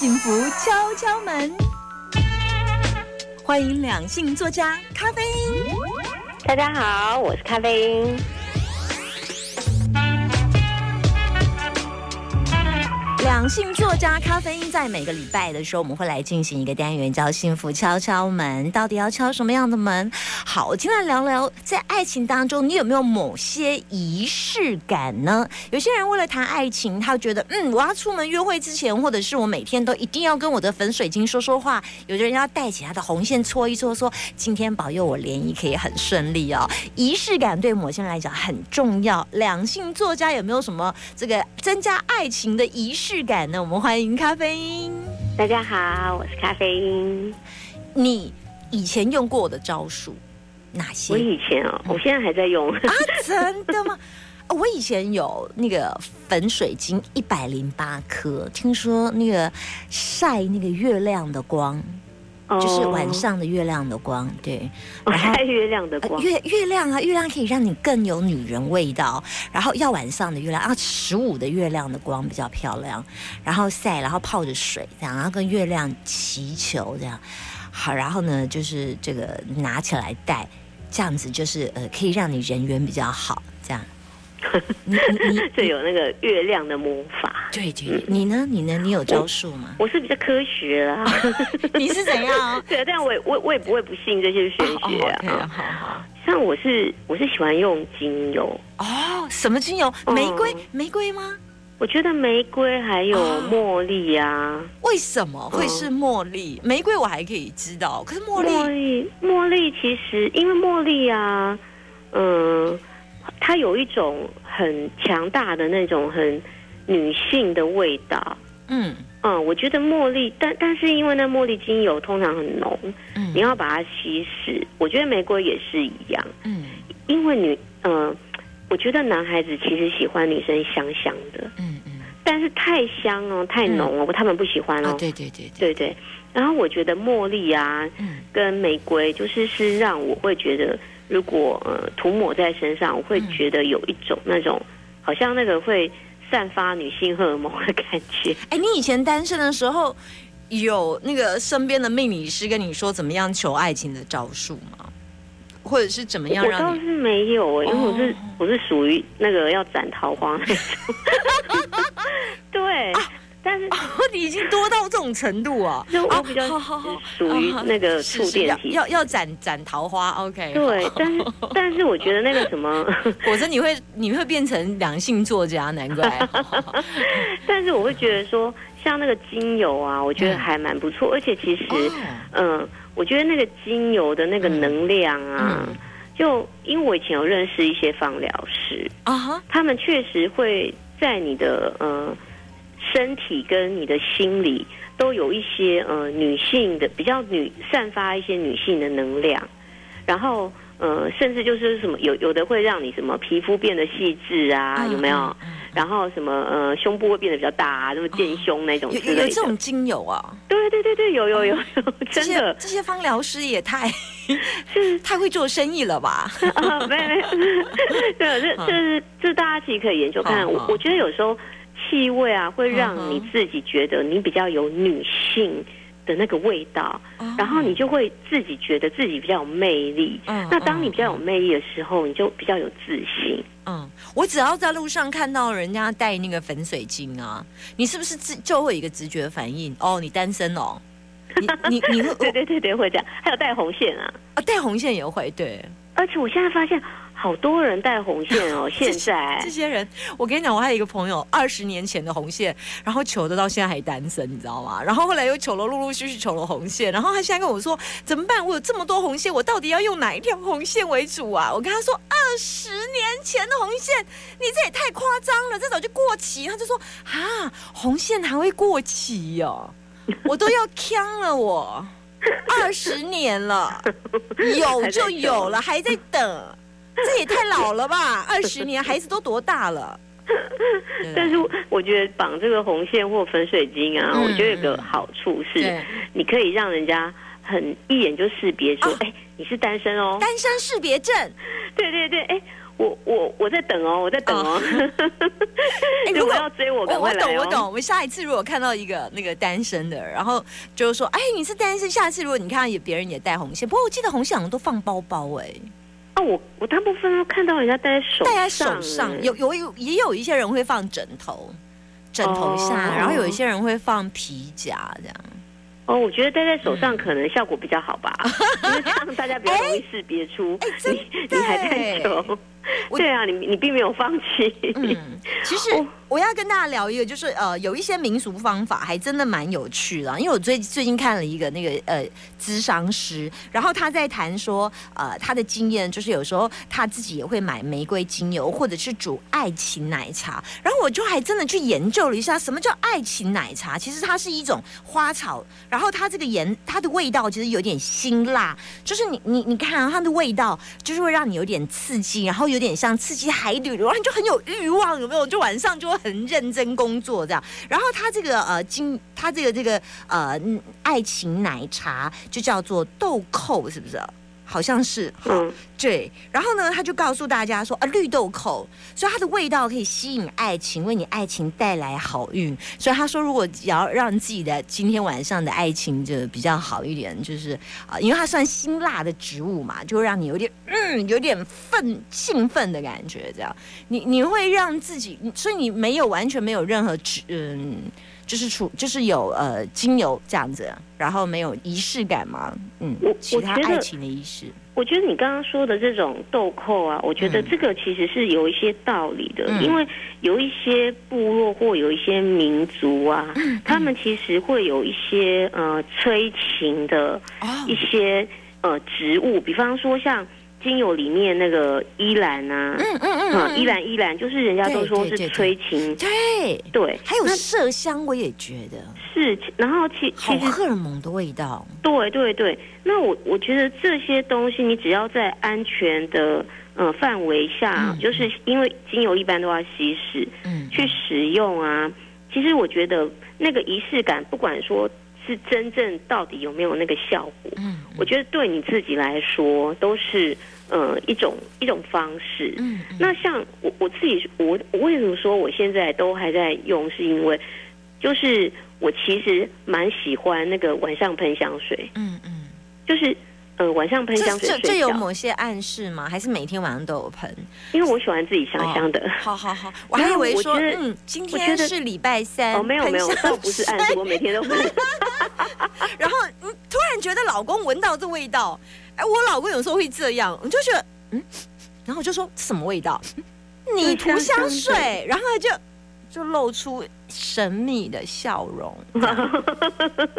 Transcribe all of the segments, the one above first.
幸福敲敲门，欢迎两性作家咖啡因。大家好，我是咖啡因。两性作家咖啡因在每个礼拜的时候，我们会来进行一个单元，叫“幸福敲敲门”。到底要敲什么样的门？好，我今天来聊聊，在爱情当中，你有没有某些仪式感呢？有些人为了谈爱情，他觉得，嗯，我要出门约会之前，或者是我每天都一定要跟我的粉水晶说说话。有的人要带起他的红线搓一搓，说今天保佑我联谊可以很顺利哦。仪式感对某些人来讲很重要。两性作家有没有什么这个增加爱情的仪式？感呢？我们欢迎咖啡因。大家好，我是咖啡因。你以前用过我的招数哪些？我以前啊，我现在还在用啊，真的吗？我以前有那个粉水晶一百零八颗，听说那个晒那个月亮的光。就是晚上的月亮的光，对，晒月亮的光，月月亮啊，月亮可以让你更有女人味道。然后要晚上的月亮啊，十五的月亮的光比较漂亮。然后晒，然后泡着水这样，然后跟月亮祈求这样。好，然后呢，就是这个拿起来戴，这样子就是呃，可以让你人缘比较好这样。你你这有那个月亮的魔法，对对，你呢？你呢？你有招数吗？我是比较科学啦，你是怎样？对，但我我我也不会不信这些玄学啊。好好，像我是我是喜欢用精油哦，什么精油？玫瑰玫瑰吗？我觉得玫瑰还有茉莉呀。为什么会是茉莉？玫瑰我还可以知道，可是茉莉茉莉茉莉其实因为茉莉啊，嗯。它有一种很强大的那种很女性的味道，嗯。嗯，我觉得茉莉，但但是因为那茉莉精油通常很浓，嗯，你要把它稀释。我觉得玫瑰也是一样，嗯，因为女，嗯，我觉得男孩子其实喜欢女生香香的，嗯嗯，但是太香哦，太浓了，他们不喜欢哦，对对对对。对。然后我觉得茉莉啊，嗯，跟玫瑰就是是让我会觉得。如果呃涂抹在身上，我会觉得有一种那种好像那个会散发女性荷尔蒙的感觉。哎，你以前单身的时候，有那个身边的命理师跟你说怎么样求爱情的招数吗？或者是怎么样？我倒是没有，因为我是我是属于那个要斩桃花那种。对。但是你已经多到这种程度啊！就我比较属于那个触电体，要要斩斩桃花，OK？对，但是但是我觉得那个什么，果真你会你会变成两性作家，难怪。但是我会觉得说，像那个精油啊，我觉得还蛮不错，而且其实，嗯，我觉得那个精油的那个能量啊，就因为我以前有认识一些放疗师啊，哈，他们确实会在你的嗯。身体跟你的心理都有一些呃女性的比较女散发一些女性的能量，然后呃甚至就是什么有有的会让你什么皮肤变得细致啊有没有？然后什么呃胸部会变得比较大啊，那么健胸那种之类的。有这种精油啊？对对对对，有有有有，真的这些芳疗师也太是 太会做生意了吧？没有没有，对，这这是这大家其实可以研究看。我我觉得有时候。气味啊，会让你自己觉得你比较有女性的那个味道，然后你就会自己觉得自己比较有魅力。那当你比较有魅力的时候，你就比较有自信。嗯，我只要在路上看到人家戴那个粉水晶啊，你是不是自就会有一个直觉反应？哦，你单身哦？你你你会 对对对对会这样？还有带红线啊？啊，带红线也会对。而且我现在发现。好多人戴红线哦！现在这些人，我跟你讲，我还有一个朋友，二十年前的红线，然后求的到现在还单身，你知道吗？然后后来又求了，陆陆续续求了红线，然后他现在跟我说怎么办？我有这么多红线，我到底要用哪一条红线为主啊？我跟他说，二十年前的红线，你这也太夸张了，这早就过期。他就说啊，红线还会过期哟？我都要呛了，我二十年了，有就有了，还在等。这也太老了吧！二十年，孩子都多大了？但是我觉得绑这个红线或粉水晶啊，我觉得有个好处是，你可以让人家很一眼就识别出，哎，你是单身哦，单身识别证。对对对，哎。我我我在等哦，我在等哦。如果要追我，我懂我懂。我下一次如果看到一个那个单身的，然后就是说，哎，你是单身。下次如果你看到也别人也戴红线，不过我记得红线好像都放包包哎。啊，我我大部分都看到人家戴在手戴在手上，有有有也有一些人会放枕头枕头下，然后有一些人会放皮夹这样。哦，我觉得戴在手上可能效果比较好吧，因为这样大家比较容易识别出你你还在手。对啊，你你并没有放弃。嗯，其实我要跟大家聊一个，就是呃，有一些民俗方法还真的蛮有趣的。因为我最最近看了一个那个呃，咨商师，然后他在谈说，呃，他的经验就是有时候他自己也会买玫瑰精油，或者是煮爱情奶茶。然后我就还真的去研究了一下，什么叫爱情奶茶？其实它是一种花草，然后它这个盐，它的味道其实有点辛辣，就是你你你看它的味道，就是会让你有点刺激，然后有。点像刺激海底，然后你就很有欲望，有没有？就晚上就会很认真工作这样。然后他这个呃，金他这个这个呃，爱情奶茶就叫做豆蔻，是不是？好像是，嗯，对。然后呢，他就告诉大家说啊，绿豆蔻，所以它的味道可以吸引爱情，为你爱情带来好运。所以他说，如果要让自己的今天晚上的爱情就比较好一点，就是啊，因为它算辛辣的植物嘛，就会让你有点嗯，有点奋兴奋的感觉。这样，你你会让自己，所以你没有完全没有任何嗯。就是出就是有呃精油这样子，然后没有仪式感吗？嗯，我其他爱情的仪式，我觉得你刚刚说的这种豆蔻啊，我觉得这个其实是有一些道理的，因为有一些部落或有一些民族啊，他们其实会有一些呃催情的一些呃植物，比方说像。精油里面那个依兰啊，嗯嗯嗯，依兰依兰，就是人家都说是催情，对对，还有麝香，我也觉得是，然后其其实荷尔蒙的味道，对对对。那我我觉得这些东西，你只要在安全的呃范围下，就是因为精油一般都要稀释，嗯，去使用啊。其实我觉得那个仪式感，不管说。是真正到底有没有那个效果？嗯，我觉得对你自己来说都是呃一种一种方式。嗯，那像我我自己，我我为什么说我现在都还在用？是因为就是我其实蛮喜欢那个晚上喷香水。嗯嗯，就是。呃，晚上喷香水，这这有某些暗示吗？还是每天晚上都有喷？因为我喜欢自己香香的。好好好，我还以为说，嗯，今天是礼拜三，哦，没有没有，倒不是暗示，我每天都喷。然后，突然觉得老公闻到这味道，哎，我老公有时候会这样，我就觉得，嗯，然后我就说什么味道？你涂香水，然后就。就露出神秘的笑容，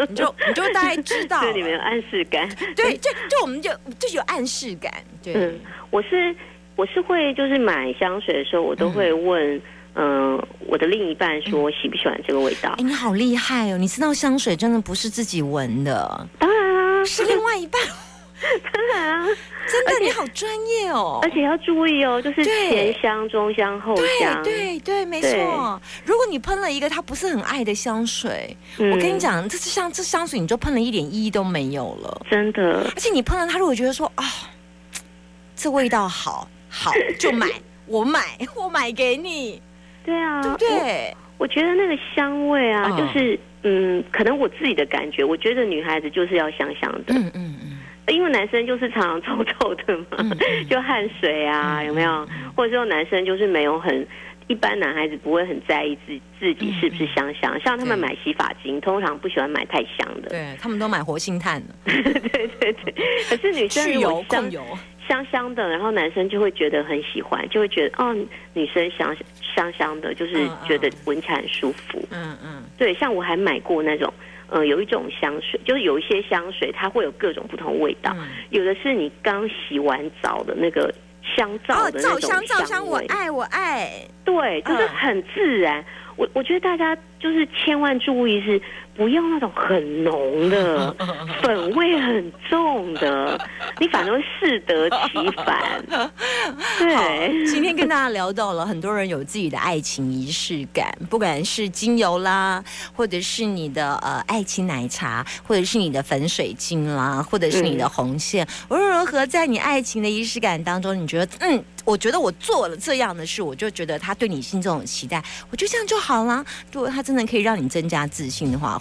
你就你就大概知道，这里面有暗示感。对，就就我们就就有暗示感。对，嗯，我是我是会就是买香水的时候，我都会问，嗯，我的另一半说喜不喜欢这个味道。哎，你好厉害哦！你知道香水真的不是自己闻的，当然啊，是另外一半。当然啊，真的你好专业哦！而且要注意哦，就是前香、中香、后香。对对，没错。如果你喷了一个他不是很爱的香水，我跟你讲，这香这香水你就喷了一点意义都没有了。真的。而且你喷了他，如果觉得说啊，这味道好好，就买，我买，我买给你。对啊，对不对？我觉得那个香味啊，就是嗯，可能我自己的感觉，我觉得女孩子就是要香香的。嗯嗯嗯。因为男生就是常常臭臭的嘛，就汗水啊，有没有？或者说男生就是没有很一般，男孩子不会很在意自自己是不是香香。像他们买洗发精，通常不喜欢买太香的，对他们都买活性炭的。对对对，可是女生有香油香香的，然后男生就会觉得很喜欢，就会觉得哦，女生香香香的，就是觉得闻起来很舒服。嗯嗯，对，像我还买过那种。呃，有一种香水，就是有一些香水，它会有各种不同味道。有的是你刚洗完澡的那个香皂的那种香香，我爱我爱。对，就是很自然。我我觉得大家就是千万注意是。不要那种很浓的 粉味很重的，你反而会适得其反。对，今天跟大家聊到了，很多人有自己的爱情仪式感，不管是精油啦，或者是你的呃爱情奶茶，或者是你的粉水晶啦，或者是你的红线，无论如何，在你爱情的仪式感当中，你觉得嗯，我觉得我做了这样的事，我就觉得他对你心中有期待，我就这样就好了。如果他真的可以让你增加自信的话。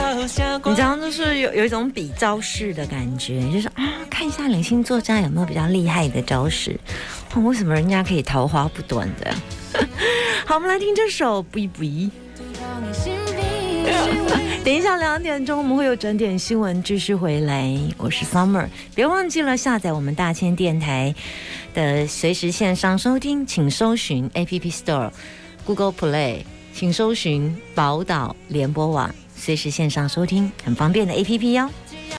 你知道，就是有有一种比招式的感觉，就是啊，看一下两星作战有没有比较厉害的招式，为什么人家可以桃花不断的？好，我们来听这首《不一不一》。等一下两点钟我们会有整点新闻继续回来，我是 Summer，别忘记了下载我们大千电台的随时线上收听，请搜寻 App Store、Google Play。请搜寻宝岛联播网，随时线上收听，很方便的 A P P 哟。